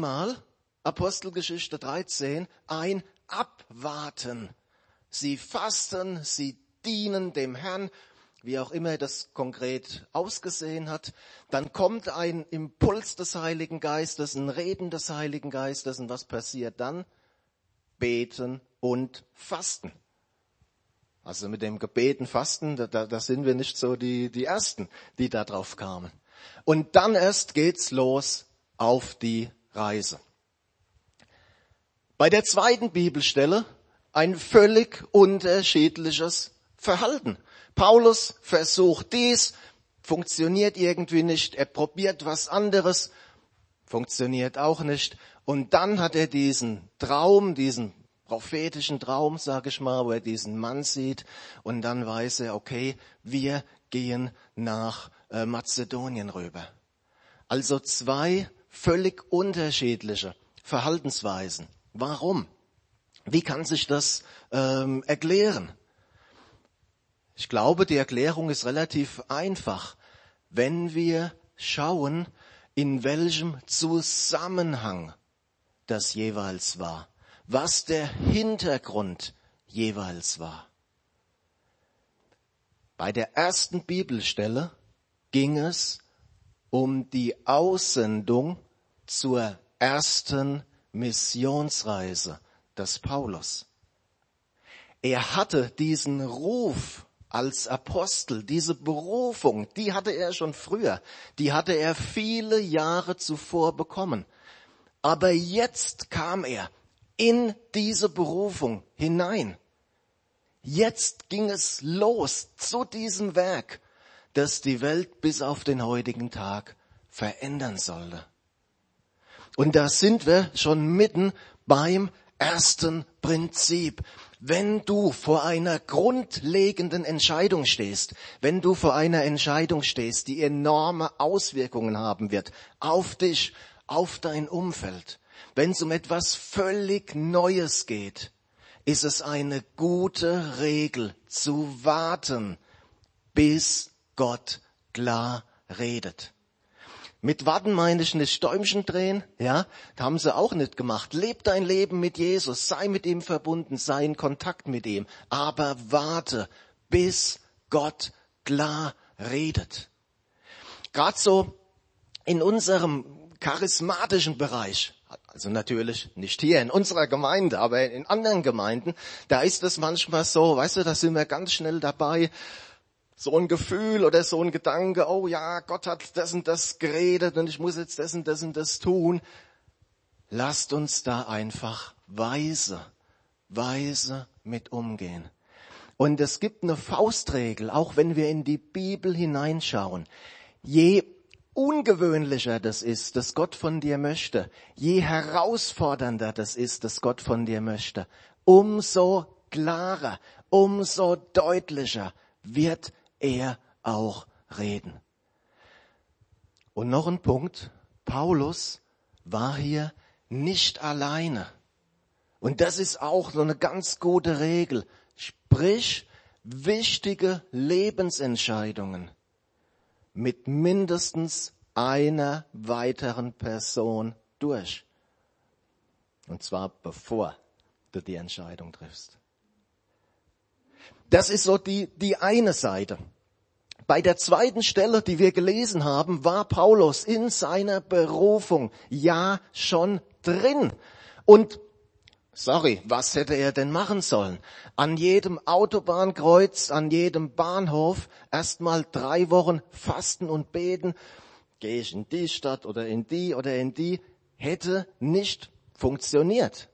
Mal, Apostelgeschichte 13, ein Abwarten. Sie fasten, sie dienen dem Herrn, wie auch immer das konkret ausgesehen hat. Dann kommt ein Impuls des Heiligen Geistes, ein Reden des Heiligen Geistes und was passiert dann? Beten und fasten. Also mit dem Gebeten, Fasten, da, da, da sind wir nicht so die, die Ersten, die da drauf kamen. Und dann erst geht's los auf die Reise. Bei der zweiten Bibelstelle ein völlig unterschiedliches Verhalten. Paulus versucht dies, funktioniert irgendwie nicht, er probiert was anderes, funktioniert auch nicht. Und dann hat er diesen Traum, diesen prophetischen Traum, sag ich mal, wo er diesen Mann sieht und dann weiß er, okay, wir gehen nach äh, Mazedonien rüber. Also zwei völlig unterschiedliche Verhaltensweisen. Warum? Wie kann sich das ähm, erklären? Ich glaube, die Erklärung ist relativ einfach. Wenn wir schauen, in welchem Zusammenhang das jeweils war was der Hintergrund jeweils war. Bei der ersten Bibelstelle ging es um die Aussendung zur ersten Missionsreise des Paulus. Er hatte diesen Ruf als Apostel, diese Berufung, die hatte er schon früher, die hatte er viele Jahre zuvor bekommen. Aber jetzt kam er in diese Berufung hinein. Jetzt ging es los zu diesem Werk, das die Welt bis auf den heutigen Tag verändern sollte. Und da sind wir schon mitten beim ersten Prinzip. Wenn du vor einer grundlegenden Entscheidung stehst, wenn du vor einer Entscheidung stehst, die enorme Auswirkungen haben wird auf dich, auf dein Umfeld, wenn es um etwas völlig Neues geht, ist es eine gute Regel zu warten, bis Gott klar redet. Mit Warten meine ich nicht Däumchen drehen, ja, da haben sie auch nicht gemacht. Leb dein Leben mit Jesus, sei mit ihm verbunden, sei in Kontakt mit ihm, aber warte, bis Gott klar redet. Gerade so in unserem charismatischen Bereich, also natürlich nicht hier in unserer Gemeinde, aber in anderen Gemeinden, da ist es manchmal so, weißt du, da sind wir ganz schnell dabei, so ein Gefühl oder so ein Gedanke, oh ja, Gott hat das und das geredet und ich muss jetzt das und das und das tun. Lasst uns da einfach weise, weise mit umgehen. Und es gibt eine Faustregel, auch wenn wir in die Bibel hineinschauen. Je ungewöhnlicher das ist, dass Gott von dir möchte, je herausfordernder das ist, dass Gott von dir möchte, umso klarer, umso deutlicher wird er auch reden. Und noch ein Punkt, Paulus war hier nicht alleine. Und das ist auch so eine ganz gute Regel. Sprich wichtige Lebensentscheidungen mit mindestens einer weiteren Person durch. Und zwar bevor du die Entscheidung triffst. Das ist so die, die eine Seite. Bei der zweiten Stelle, die wir gelesen haben, war Paulus in seiner Berufung ja schon drin. Und Sorry, was hätte er denn machen sollen? An jedem Autobahnkreuz, an jedem Bahnhof erstmal drei Wochen fasten und beten. Gehe ich in die Stadt oder in die oder in die, hätte nicht funktioniert.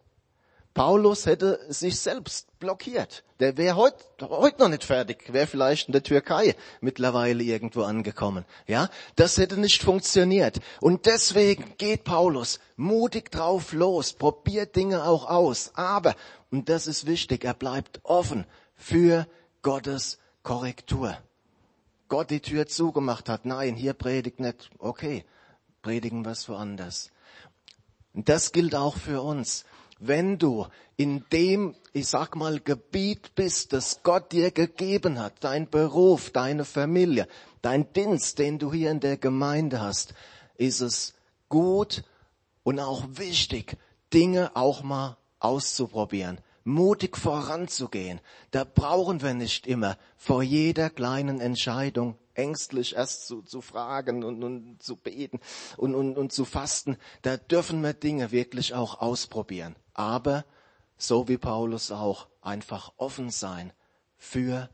Paulus hätte sich selbst blockiert. Der wäre heute heut noch nicht fertig, wäre vielleicht in der Türkei mittlerweile irgendwo angekommen. Ja, das hätte nicht funktioniert. Und deswegen geht Paulus mutig drauf los, probiert Dinge auch aus. Aber, und das ist wichtig, er bleibt offen für Gottes Korrektur. Gott die Tür zugemacht hat. Nein, hier predigt nicht. Okay, predigen was woanders. Und das gilt auch für uns wenn du in dem, ich sag mal, Gebiet bist, das Gott dir gegeben hat, dein Beruf, deine Familie, dein Dienst, den du hier in der Gemeinde hast, ist es gut, und auch wichtig, Dinge auch mal auszuprobieren, mutig voranzugehen. Da brauchen wir nicht immer vor jeder kleinen Entscheidung ängstlich erst zu, zu fragen und, und zu beten und, und, und zu fasten. Da dürfen wir Dinge wirklich auch ausprobieren. Aber so wie Paulus auch einfach offen sein für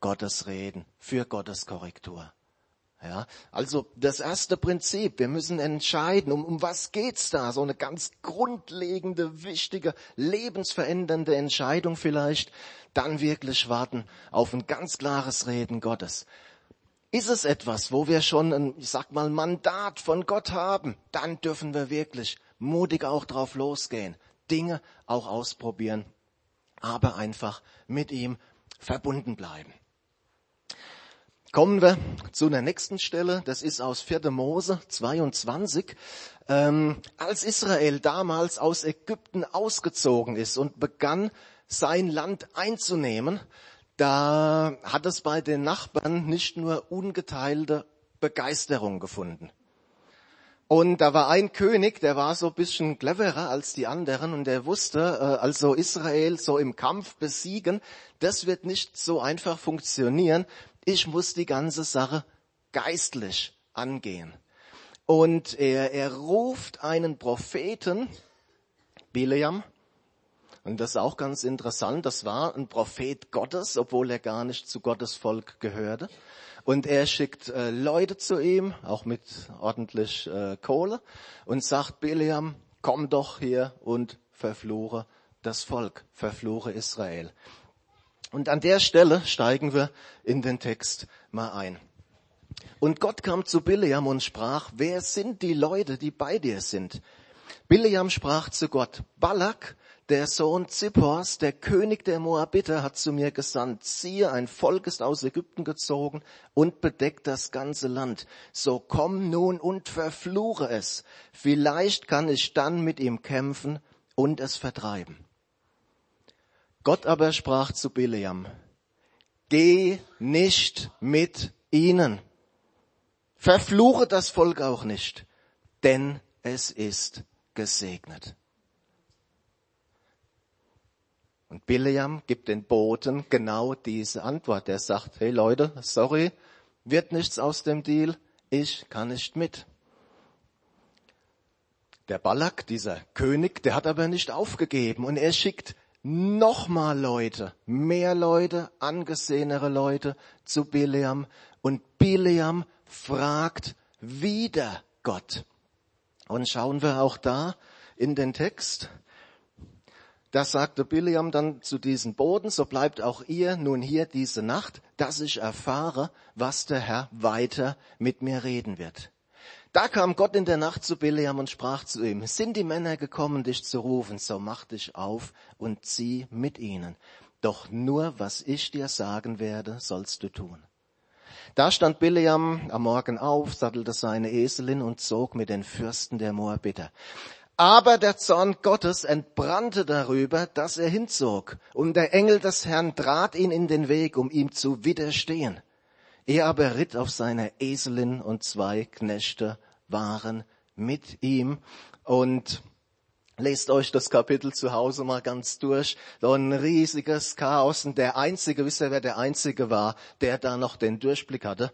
Gottes Reden, für Gottes Korrektur. Ja, also das erste Prinzip, wir müssen entscheiden, um, um was geht's da? So eine ganz grundlegende, wichtige, lebensverändernde Entscheidung vielleicht. Dann wirklich warten auf ein ganz klares Reden Gottes. Ist es etwas, wo wir schon ein, ich sag mal, Mandat von Gott haben, dann dürfen wir wirklich mutig auch drauf losgehen, Dinge auch ausprobieren, aber einfach mit ihm verbunden bleiben. Kommen wir zu der nächsten Stelle, das ist aus 4. Mose 22. Ähm, als Israel damals aus Ägypten ausgezogen ist und begann, sein Land einzunehmen, da hat es bei den Nachbarn nicht nur ungeteilte Begeisterung gefunden. Und da war ein König, der war so ein bisschen cleverer als die anderen und der wusste, äh, also Israel so im Kampf besiegen, das wird nicht so einfach funktionieren. Ich muss die ganze Sache geistlich angehen. Und er, er ruft einen Propheten, Bileam, und das ist auch ganz interessant, das war ein Prophet Gottes, obwohl er gar nicht zu Gottes Volk gehörte. Und er schickt äh, Leute zu ihm, auch mit ordentlich äh, Kohle, und sagt, Biliam, komm doch hier und verfluche das Volk, verfluche Israel. Und an der Stelle steigen wir in den Text mal ein. Und Gott kam zu Biliam und sprach, wer sind die Leute, die bei dir sind? Biliam sprach zu Gott, Balak, der Sohn Zippors, der König der Moabiter, hat zu mir gesandt, siehe, ein Volk ist aus Ägypten gezogen und bedeckt das ganze Land. So komm nun und verfluche es. Vielleicht kann ich dann mit ihm kämpfen und es vertreiben. Gott aber sprach zu Bileam, geh nicht mit ihnen. Verfluche das Volk auch nicht, denn es ist gesegnet. Und Bileam gibt den Boten genau diese Antwort. Er sagt, hey Leute, sorry, wird nichts aus dem Deal, ich kann nicht mit. Der Balak, dieser König, der hat aber nicht aufgegeben und er schickt nochmal Leute, mehr Leute, angesehenere Leute zu Bileam und Bileam fragt wieder Gott. Und schauen wir auch da in den Text. Da sagte Biliam dann zu diesem Boden, so bleibt auch ihr nun hier diese Nacht, dass ich erfahre, was der Herr weiter mit mir reden wird. Da kam Gott in der Nacht zu Biliam und sprach zu ihm, sind die Männer gekommen, dich zu rufen, so mach dich auf und zieh mit ihnen. Doch nur, was ich dir sagen werde, sollst du tun. Da stand Biliam am Morgen auf, sattelte seine Eselin und zog mit den Fürsten der Moabiter. Aber der Zorn Gottes entbrannte darüber, dass er hinzog, und der Engel des Herrn trat ihn in den Weg, um ihm zu widerstehen. Er aber ritt auf seiner Eselin und zwei Knechte waren mit ihm. Und lest euch das Kapitel zu Hause mal ganz durch. So ein riesiges Chaos. Und der Einzige, wisst ihr, wer der Einzige war, der da noch den Durchblick hatte?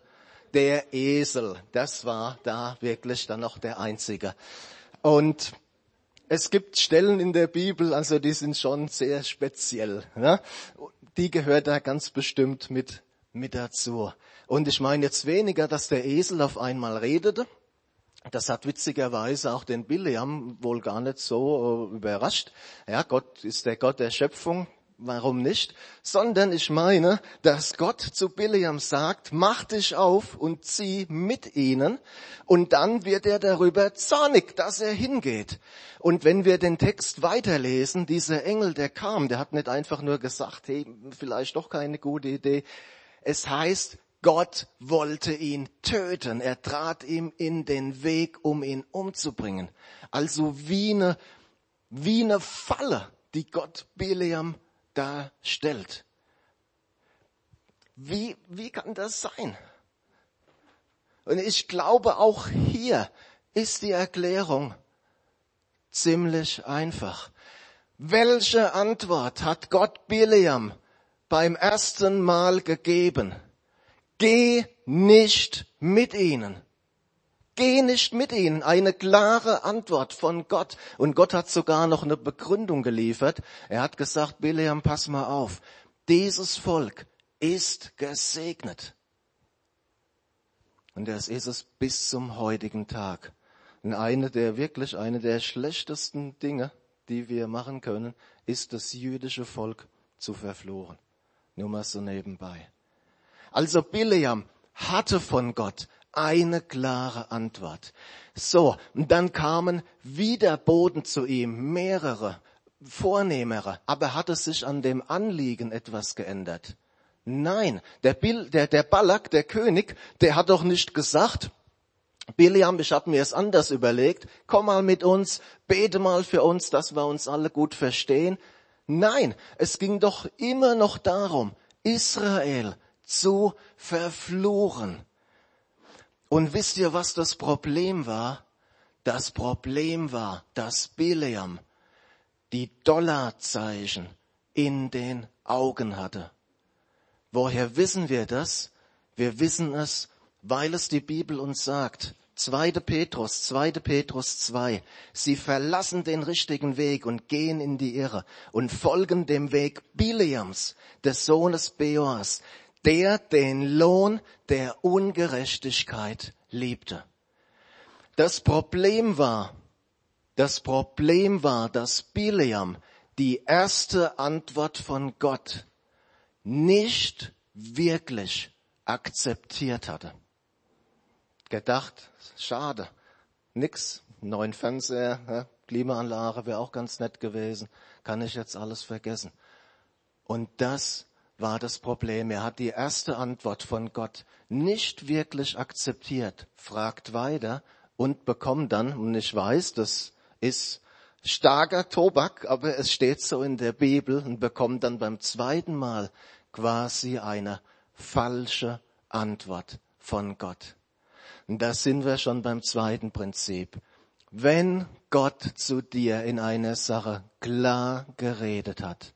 Der Esel. Das war da wirklich dann noch der Einzige. Und es gibt Stellen in der Bibel, also die sind schon sehr speziell. Ne? Die gehört da ganz bestimmt mit, mit dazu. Und ich meine jetzt weniger, dass der Esel auf einmal redete. Das hat witzigerweise auch den Biliam wohl gar nicht so äh, überrascht. Ja, Gott ist der Gott der Schöpfung, warum nicht, sondern ich meine, dass Gott zu Biliam sagt, mach dich auf und zieh mit ihnen und dann wird er darüber zornig, dass er hingeht. Und wenn wir den Text weiterlesen, dieser Engel, der kam, der hat nicht einfach nur gesagt, hey, vielleicht doch keine gute Idee. Es heißt, Gott wollte ihn töten. Er trat ihm in den Weg, um ihn umzubringen. Also wie eine, wie eine Falle, die Gott Biliam darstellt. Wie, wie kann das sein? Und ich glaube, auch hier ist die Erklärung ziemlich einfach. Welche Antwort hat Gott Bileam beim ersten Mal gegeben? Geh nicht mit ihnen. Geh nicht mit ihnen. Eine klare Antwort von Gott. Und Gott hat sogar noch eine Begründung geliefert. Er hat gesagt, Bileam, pass mal auf. Dieses Volk ist gesegnet. Und das ist es bis zum heutigen Tag. Und eine der wirklich, eine der schlechtesten Dinge, die wir machen können, ist das jüdische Volk zu verfluchen. Nur mal so nebenbei. Also Bileam hatte von Gott eine klare Antwort. So, und dann kamen wieder Boden zu ihm, mehrere, vornehmere, aber hat es sich an dem Anliegen etwas geändert? Nein, der, Bil, der, der Balak, der König, der hat doch nicht gesagt, Biliam, ich habe mir es anders überlegt, komm mal mit uns, bete mal für uns, dass wir uns alle gut verstehen. Nein, es ging doch immer noch darum, Israel zu verfluchen. Und wisst ihr, was das Problem war? Das Problem war, dass Bileam die Dollarzeichen in den Augen hatte. Woher wissen wir das? Wir wissen es, weil es die Bibel uns sagt. 2. Petrus, 2. Petrus 2. Sie verlassen den richtigen Weg und gehen in die Irre und folgen dem Weg Bileams, des Sohnes Beors, der den Lohn der Ungerechtigkeit liebte. Das Problem war, das Problem war, dass Bileam die erste Antwort von Gott nicht wirklich akzeptiert hatte. Gedacht, schade, nix, neuen Fernseher? Klimaanlage wäre auch ganz nett gewesen, kann ich jetzt alles vergessen. Und das war das Problem. Er hat die erste Antwort von Gott nicht wirklich akzeptiert, fragt weiter und bekommt dann, und ich weiß, das ist starker Tobak, aber es steht so in der Bibel und bekommt dann beim zweiten Mal quasi eine falsche Antwort von Gott. Und da sind wir schon beim zweiten Prinzip. Wenn Gott zu dir in einer Sache klar geredet hat,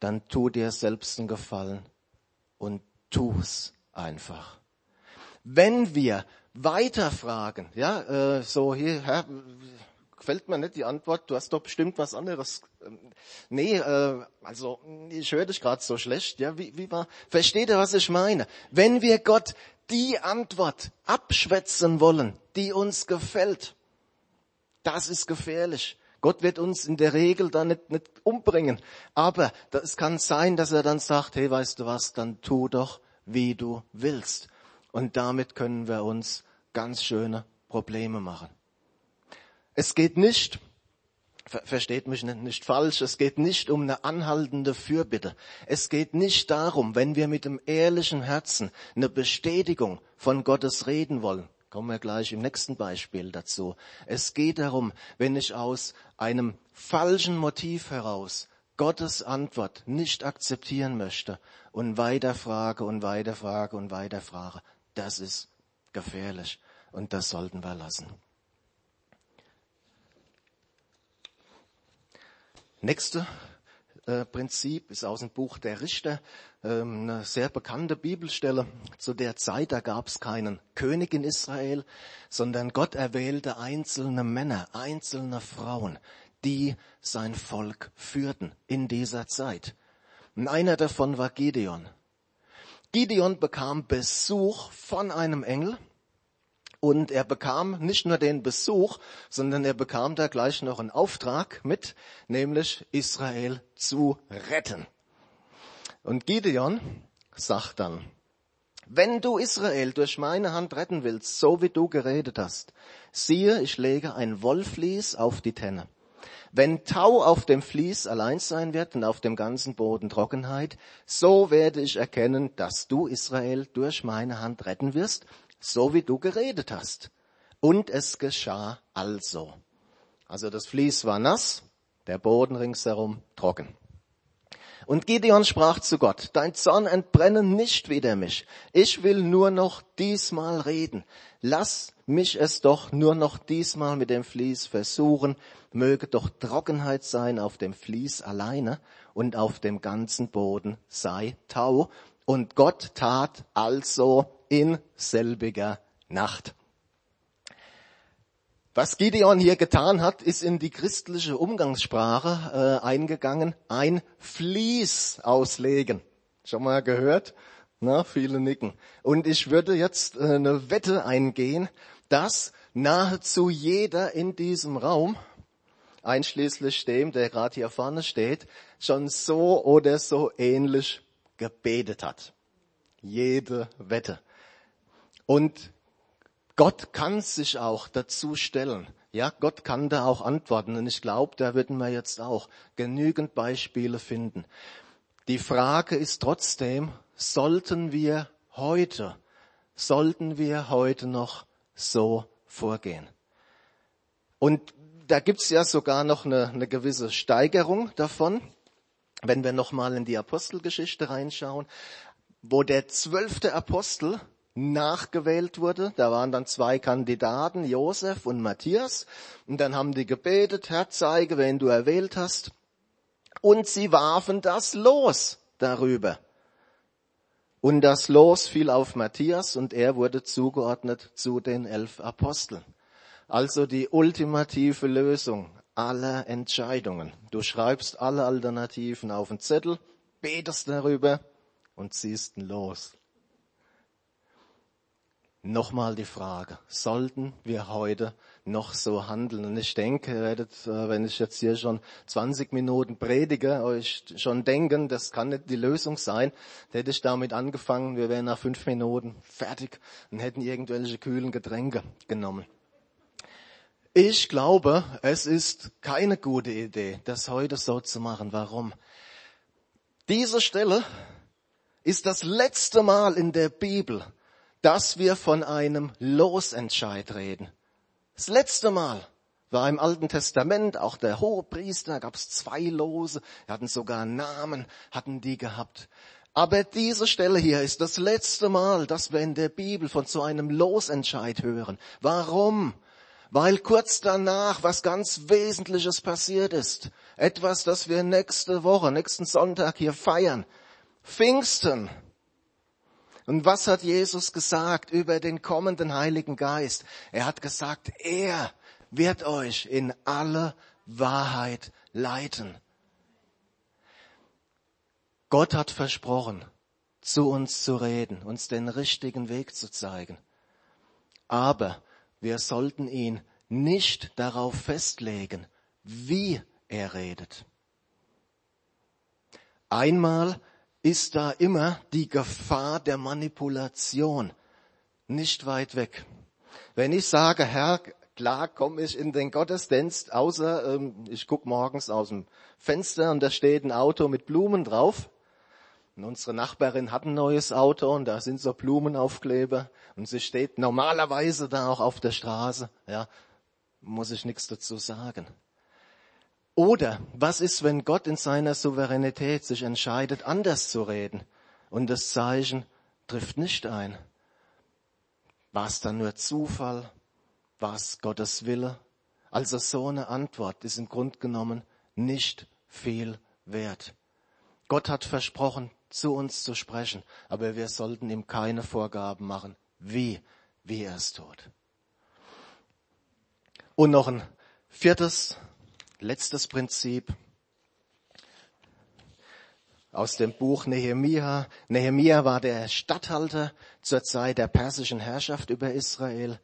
dann tu dir selbst einen Gefallen und tu's einfach. Wenn wir weiterfragen, ja, äh, so hier, Herr, gefällt mir nicht die Antwort, du hast doch bestimmt was anderes. Ähm, nee, äh, also ich höre dich gerade so schlecht, ja, wie, wie war, versteht ihr, was ich meine? Wenn wir Gott die Antwort abschwätzen wollen, die uns gefällt, das ist gefährlich. Gott wird uns in der Regel dann nicht, nicht umbringen. Aber es kann sein, dass er dann sagt, hey, weißt du was, dann tu doch, wie du willst. Und damit können wir uns ganz schöne Probleme machen. Es geht nicht, versteht mich nicht, nicht, falsch, es geht nicht um eine anhaltende Fürbitte. Es geht nicht darum, wenn wir mit dem ehrlichen Herzen eine Bestätigung von Gottes reden wollen. Kommen wir gleich im nächsten Beispiel dazu. Es geht darum, wenn ich aus einem falschen Motiv heraus Gottes Antwort nicht akzeptieren möchte und weiterfrage und weiterfrage und weiterfrage, das ist gefährlich und das sollten wir lassen. Nächste Prinzip ist aus dem Buch der Richter, ähm, eine sehr bekannte Bibelstelle. Zu der Zeit, da gab es keinen König in Israel, sondern Gott erwählte einzelne Männer, einzelne Frauen, die sein Volk führten in dieser Zeit. Und einer davon war Gideon. Gideon bekam Besuch von einem Engel und er bekam nicht nur den Besuch, sondern er bekam da gleich noch einen Auftrag mit, nämlich Israel zu retten. Und Gideon sagt dann, wenn du Israel durch meine Hand retten willst, so wie du geredet hast, siehe, ich lege ein Wollvlies auf die Tenne. Wenn Tau auf dem Vlies allein sein wird und auf dem ganzen Boden Trockenheit, so werde ich erkennen, dass du Israel durch meine Hand retten wirst so wie du geredet hast. Und es geschah also. Also das Vlies war nass, der Boden ringsherum trocken. Und Gideon sprach zu Gott, dein Zorn entbrenne nicht wider mich. Ich will nur noch diesmal reden. Lass mich es doch nur noch diesmal mit dem Vlies versuchen. Möge doch Trockenheit sein auf dem Vlies alleine und auf dem ganzen Boden sei Tau. Und Gott tat also in selbiger Nacht. Was Gideon hier getan hat, ist in die christliche Umgangssprache äh, eingegangen, ein Fließ auslegen. Schon mal gehört? Na, viele nicken. Und ich würde jetzt äh, eine Wette eingehen, dass nahezu jeder in diesem Raum, einschließlich dem, der gerade hier vorne steht, schon so oder so ähnlich gebetet hat. Jede Wette. Und Gott kann sich auch dazu stellen. Ja, Gott kann da auch antworten. Und ich glaube, da würden wir jetzt auch genügend Beispiele finden. Die Frage ist trotzdem, sollten wir heute, sollten wir heute noch so vorgehen? Und da gibt's ja sogar noch eine, eine gewisse Steigerung davon, wenn wir nochmal in die Apostelgeschichte reinschauen, wo der zwölfte Apostel nachgewählt wurde. Da waren dann zwei Kandidaten, Josef und Matthias. Und dann haben die gebetet, Herr, zeige, wen du erwählt hast. Und sie warfen das Los darüber. Und das Los fiel auf Matthias und er wurde zugeordnet zu den elf Aposteln. Also die ultimative Lösung aller Entscheidungen. Du schreibst alle Alternativen auf den Zettel, betest darüber und ziehst ihn los. Nochmal die Frage, sollten wir heute noch so handeln? Und ich denke, ihr werdet, äh, wenn ich jetzt hier schon 20 Minuten predige, euch schon denken, das kann nicht die Lösung sein. Da hätte ich damit angefangen, wir wären nach fünf Minuten fertig und hätten irgendwelche kühlen Getränke genommen. Ich glaube, es ist keine gute Idee, das heute so zu machen. Warum? Diese Stelle ist das letzte Mal in der Bibel, dass wir von einem Losentscheid reden. Das letzte Mal war im Alten Testament auch der hohe Priester, gab es zwei Lose, hatten sogar Namen, hatten die gehabt. Aber diese Stelle hier ist das letzte Mal, dass wir in der Bibel von so einem Losentscheid hören. Warum? Weil kurz danach was ganz Wesentliches passiert ist. Etwas, das wir nächste Woche, nächsten Sonntag hier feiern. Pfingsten. Und was hat Jesus gesagt über den kommenden Heiligen Geist? Er hat gesagt, er wird euch in alle Wahrheit leiten. Gott hat versprochen, zu uns zu reden, uns den richtigen Weg zu zeigen. Aber wir sollten ihn nicht darauf festlegen, wie er redet. Einmal ist da immer die Gefahr der Manipulation nicht weit weg. Wenn ich sage, Herr, klar komme ich in den Gottesdienst, außer ähm, ich gucke morgens aus dem Fenster und da steht ein Auto mit Blumen drauf. Und unsere Nachbarin hat ein neues Auto und da sind so Blumenaufkleber und sie steht normalerweise da auch auf der Straße. Ja, muss ich nichts dazu sagen. Oder was ist, wenn Gott in seiner Souveränität sich entscheidet, anders zu reden und das Zeichen trifft nicht ein? War es dann nur Zufall? War es Gottes Wille? Also so eine Antwort ist im Grund genommen nicht viel wert. Gott hat versprochen, zu uns zu sprechen, aber wir sollten ihm keine Vorgaben machen, wie, wie er es tut. Und noch ein viertes letztes Prinzip aus dem Buch Nehemia. Nehemia war der Statthalter zur Zeit der persischen Herrschaft über Israel.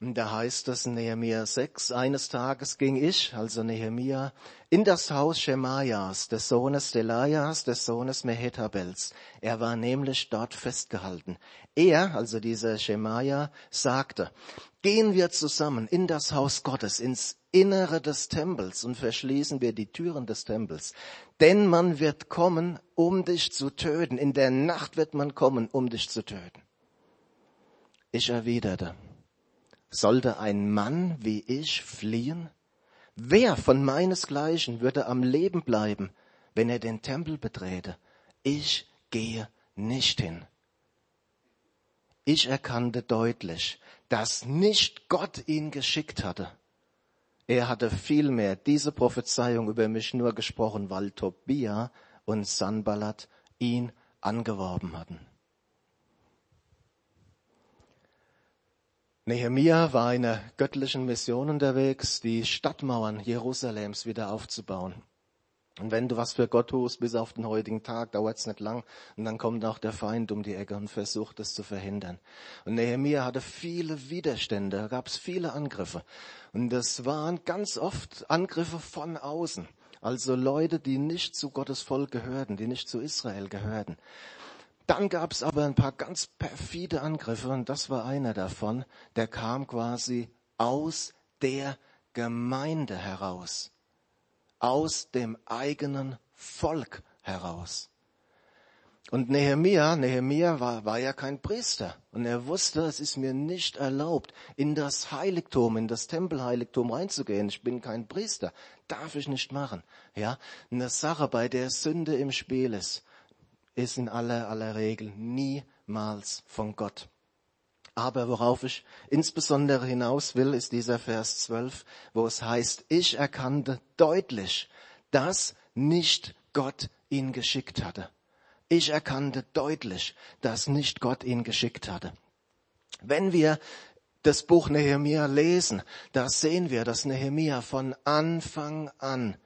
Und da heißt es in Nehemia 6, eines Tages ging ich, also Nehemia, in das Haus Schemaias, des Sohnes Delajas, des Sohnes Mehetabels. Er war nämlich dort festgehalten. Er, also dieser Schemaia, sagte, gehen wir zusammen in das Haus Gottes, ins Innere des Tempels und verschließen wir die Türen des Tempels. Denn man wird kommen, um dich zu töten. In der Nacht wird man kommen, um dich zu töten. Ich erwiderte, sollte ein Mann wie ich fliehen? Wer von meinesgleichen würde am Leben bleiben, wenn er den Tempel betrete, ich gehe nicht hin. Ich erkannte deutlich, dass nicht Gott ihn geschickt hatte. Er hatte vielmehr diese Prophezeiung über mich nur gesprochen, weil Tobia und Sanballat ihn angeworben hatten. Nehemia war in einer göttlichen Mission unterwegs, die Stadtmauern Jerusalems wieder aufzubauen. Und wenn du was für Gott tust, bis auf den heutigen Tag, dauert es nicht lang. Und dann kommt auch der Feind um die Ecke und versucht es zu verhindern. Und Nehemia hatte viele Widerstände, da gab es viele Angriffe. Und das waren ganz oft Angriffe von außen. Also Leute, die nicht zu Gottes Volk gehörten, die nicht zu Israel gehörten. Dann gab es aber ein paar ganz perfide Angriffe und das war einer davon, der kam quasi aus der Gemeinde heraus aus dem eigenen Volk heraus. Und Nehemia, Nehemia war, war ja kein Priester. Und er wusste, es ist mir nicht erlaubt, in das Heiligtum, in das Tempelheiligtum reinzugehen. Ich bin kein Priester. Darf ich nicht machen. Ja. Eine Sache, bei der Sünde im Spiel ist, ist in aller, aller Regel niemals von Gott. Aber worauf ich insbesondere hinaus will, ist dieser Vers 12, wo es heißt, ich erkannte deutlich, dass nicht Gott ihn geschickt hatte. Ich erkannte deutlich, dass nicht Gott ihn geschickt hatte. Wenn wir das Buch Nehemia lesen, da sehen wir, dass Nehemia von Anfang an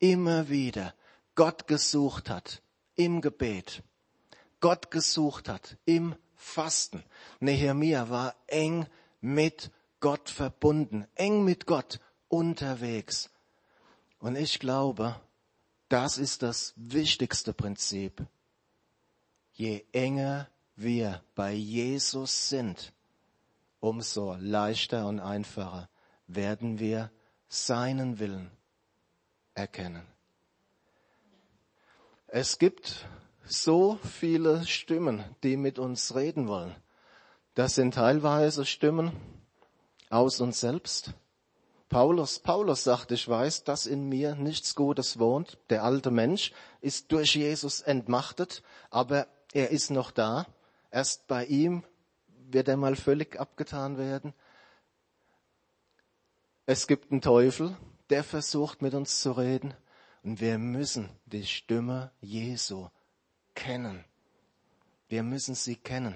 immer wieder Gott gesucht hat im Gebet, Gott gesucht hat im Fasten. Nehemia war eng mit Gott verbunden, eng mit Gott unterwegs. Und ich glaube, das ist das wichtigste Prinzip. Je enger wir bei Jesus sind, umso leichter und einfacher werden wir seinen Willen erkennen. Es gibt so viele Stimmen, die mit uns reden wollen. Das sind teilweise Stimmen aus uns selbst. Paulus, Paulus sagt, ich weiß, dass in mir nichts Gutes wohnt. Der alte Mensch ist durch Jesus entmachtet, aber er ist noch da. Erst bei ihm wird er mal völlig abgetan werden. Es gibt einen Teufel, der versucht mit uns zu reden. Und wir müssen die Stimme Jesu kennen. Wir müssen sie kennen.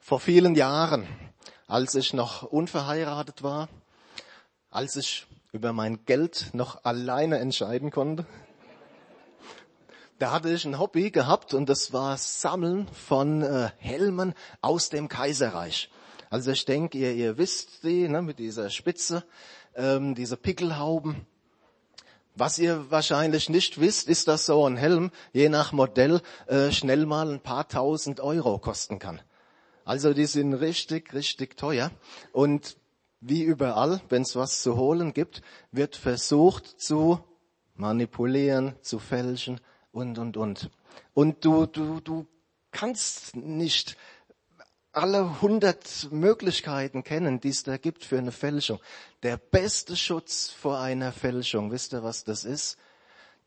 Vor vielen Jahren, als ich noch unverheiratet war, als ich über mein Geld noch alleine entscheiden konnte, da hatte ich ein Hobby gehabt und das war Sammeln von äh, Helmen aus dem Kaiserreich. Also ich denke, ihr, ihr wisst die, ne, mit dieser Spitze, ähm, diese Pickelhauben. Was ihr wahrscheinlich nicht wisst, ist, dass so ein Helm je nach Modell äh, schnell mal ein paar tausend Euro kosten kann. Also die sind richtig, richtig teuer. Und wie überall, wenn es was zu holen gibt, wird versucht zu manipulieren, zu fälschen und, und, und. Und du, du, du kannst nicht alle hundert Möglichkeiten kennen, die es da gibt für eine Fälschung. Der beste Schutz vor einer Fälschung, wisst ihr, was das ist?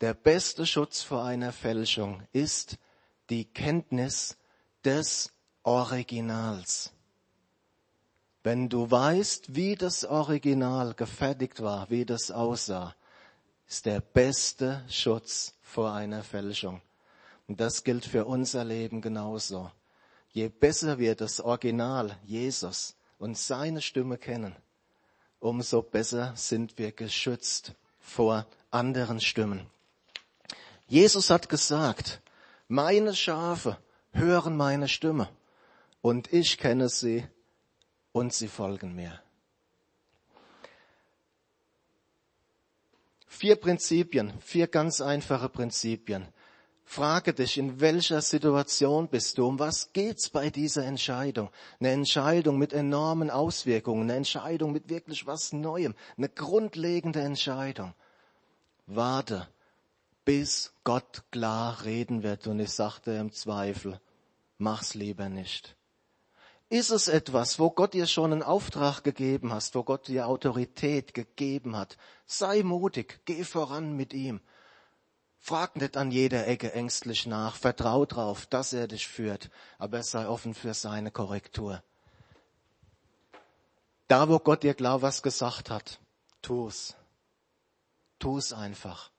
Der beste Schutz vor einer Fälschung ist die Kenntnis des Originals. Wenn du weißt, wie das Original gefertigt war, wie das aussah, ist der beste Schutz vor einer Fälschung. Und das gilt für unser Leben genauso. Je besser wir das Original Jesus und seine Stimme kennen, umso besser sind wir geschützt vor anderen Stimmen. Jesus hat gesagt, meine Schafe hören meine Stimme und ich kenne sie und sie folgen mir. Vier Prinzipien, vier ganz einfache Prinzipien, Frage dich, in welcher Situation bist du? Um was geht's bei dieser Entscheidung? Eine Entscheidung mit enormen Auswirkungen, eine Entscheidung mit wirklich was Neuem, eine grundlegende Entscheidung. Warte, bis Gott klar reden wird und ich sagte im Zweifel, mach's lieber nicht. Ist es etwas, wo Gott dir schon einen Auftrag gegeben hast, wo Gott dir Autorität gegeben hat? Sei mutig, geh voran mit ihm. Frag nicht an jeder Ecke ängstlich nach, vertrau drauf, dass er dich führt, aber sei offen für seine Korrektur. Da, wo Gott dir klar was gesagt hat, tu's. Tu's einfach.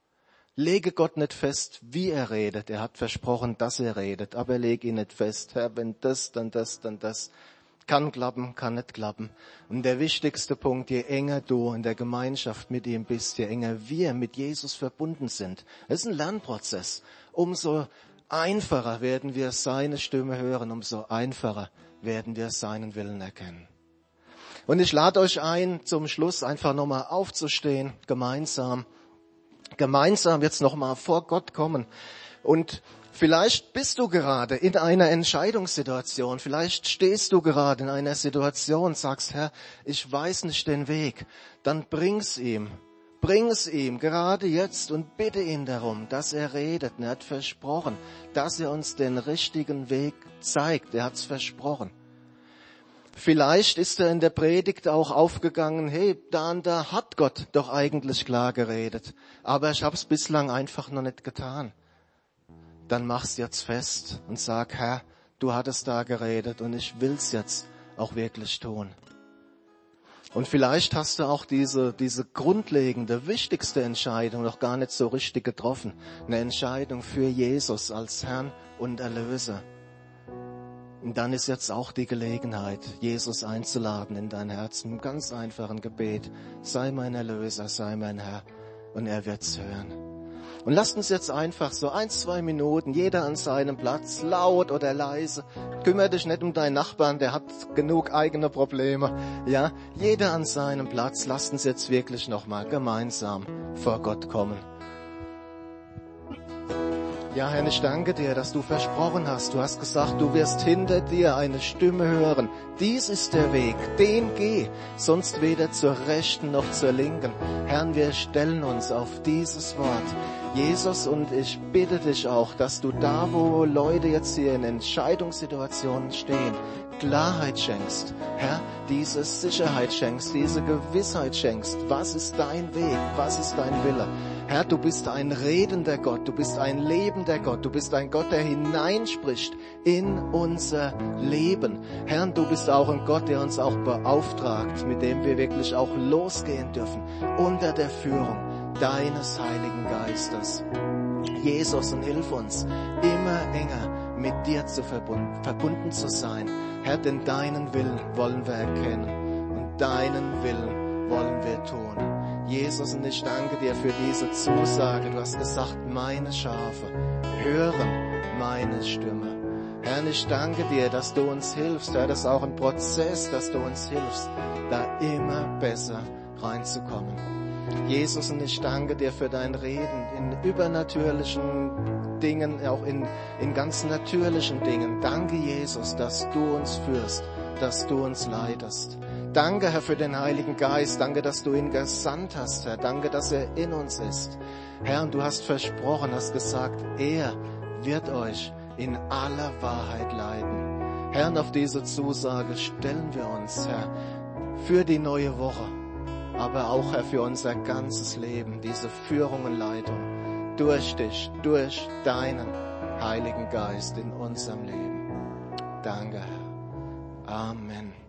Lege Gott nicht fest, wie er redet. Er hat versprochen, dass er redet, aber leg ihn nicht fest. Herr, wenn das, dann das, dann das. Kann klappen, kann nicht klappen. Und der wichtigste Punkt, je enger du in der Gemeinschaft mit ihm bist, je enger wir mit Jesus verbunden sind. Es ist ein Lernprozess. Umso einfacher werden wir seine Stimme hören, umso einfacher werden wir seinen Willen erkennen. Und ich lade euch ein, zum Schluss einfach nochmal aufzustehen, gemeinsam gemeinsam jetzt nochmal vor Gott kommen. Und vielleicht bist du gerade in einer Entscheidungssituation, vielleicht stehst du gerade in einer Situation, sagst, Herr, ich weiß nicht den Weg, dann bring's ihm. Bring es ihm gerade jetzt und bitte ihn darum, dass er redet. Er hat versprochen, dass er uns den richtigen Weg zeigt. Er hat's versprochen. Vielleicht ist er in der Predigt auch aufgegangen, hey, da und da hat Gott doch eigentlich klar geredet, aber ich habe es bislang einfach noch nicht getan. Dann mach's jetzt fest und sag, Herr, du hattest da geredet und ich will's jetzt auch wirklich tun. Und vielleicht hast du auch diese, diese grundlegende, wichtigste Entscheidung noch gar nicht so richtig getroffen. Eine Entscheidung für Jesus als Herrn und Erlöser. Und dann ist jetzt auch die Gelegenheit, Jesus einzuladen in dein Herz mit einem ganz einfachen Gebet. Sei mein Erlöser, sei mein Herr. Und er wird's hören. Und lasst uns jetzt einfach so ein, zwei Minuten, jeder an seinem Platz, laut oder leise. Kümmere dich nicht um deinen Nachbarn, der hat genug eigene Probleme. Ja, jeder an seinem Platz. Lasst uns jetzt wirklich nochmal gemeinsam vor Gott kommen. Ja, Herr, ich danke dir, dass du versprochen hast. Du hast gesagt, du wirst hinter dir eine Stimme hören. Dies ist der Weg, den geh, sonst weder zur rechten noch zur linken. Herr, wir stellen uns auf dieses Wort. Jesus, und ich bitte dich auch, dass du da, wo Leute jetzt hier in Entscheidungssituationen stehen, Klarheit schenkst. Herr, diese Sicherheit schenkst, diese Gewissheit schenkst. Was ist dein Weg? Was ist dein Wille? Herr, du bist ein redender Gott, du bist ein lebender Gott, du bist ein Gott, der hineinspricht in unser Leben. Herr, du bist auch ein Gott, der uns auch beauftragt, mit dem wir wirklich auch losgehen dürfen, unter der Führung deines Heiligen Geistes. Jesus, und hilf uns, immer enger mit dir zu verbunden, verbunden zu sein. Herr, denn deinen Willen wollen wir erkennen und deinen Willen wollen wir tun. Jesus, und ich danke dir für diese Zusage. Du hast gesagt, meine Schafe hören meine Stimme. Herr, ich danke dir, dass du uns hilfst. Herr, das ist auch ein Prozess, dass du uns hilfst, da immer besser reinzukommen. Jesus, und ich danke dir für dein Reden in übernatürlichen Dingen, auch in, in ganz natürlichen Dingen. Danke, Jesus, dass du uns führst, dass du uns leitest. Danke, Herr, für den Heiligen Geist. Danke, dass du ihn gesandt hast, Herr. Danke, dass er in uns ist. Herr, und du hast versprochen, hast gesagt, er wird euch in aller Wahrheit leiten. Herr, und auf diese Zusage stellen wir uns, Herr, für die neue Woche, aber auch, Herr, für unser ganzes Leben, diese Führung und Leitung durch dich, durch deinen Heiligen Geist in unserem Leben. Danke, Herr. Amen.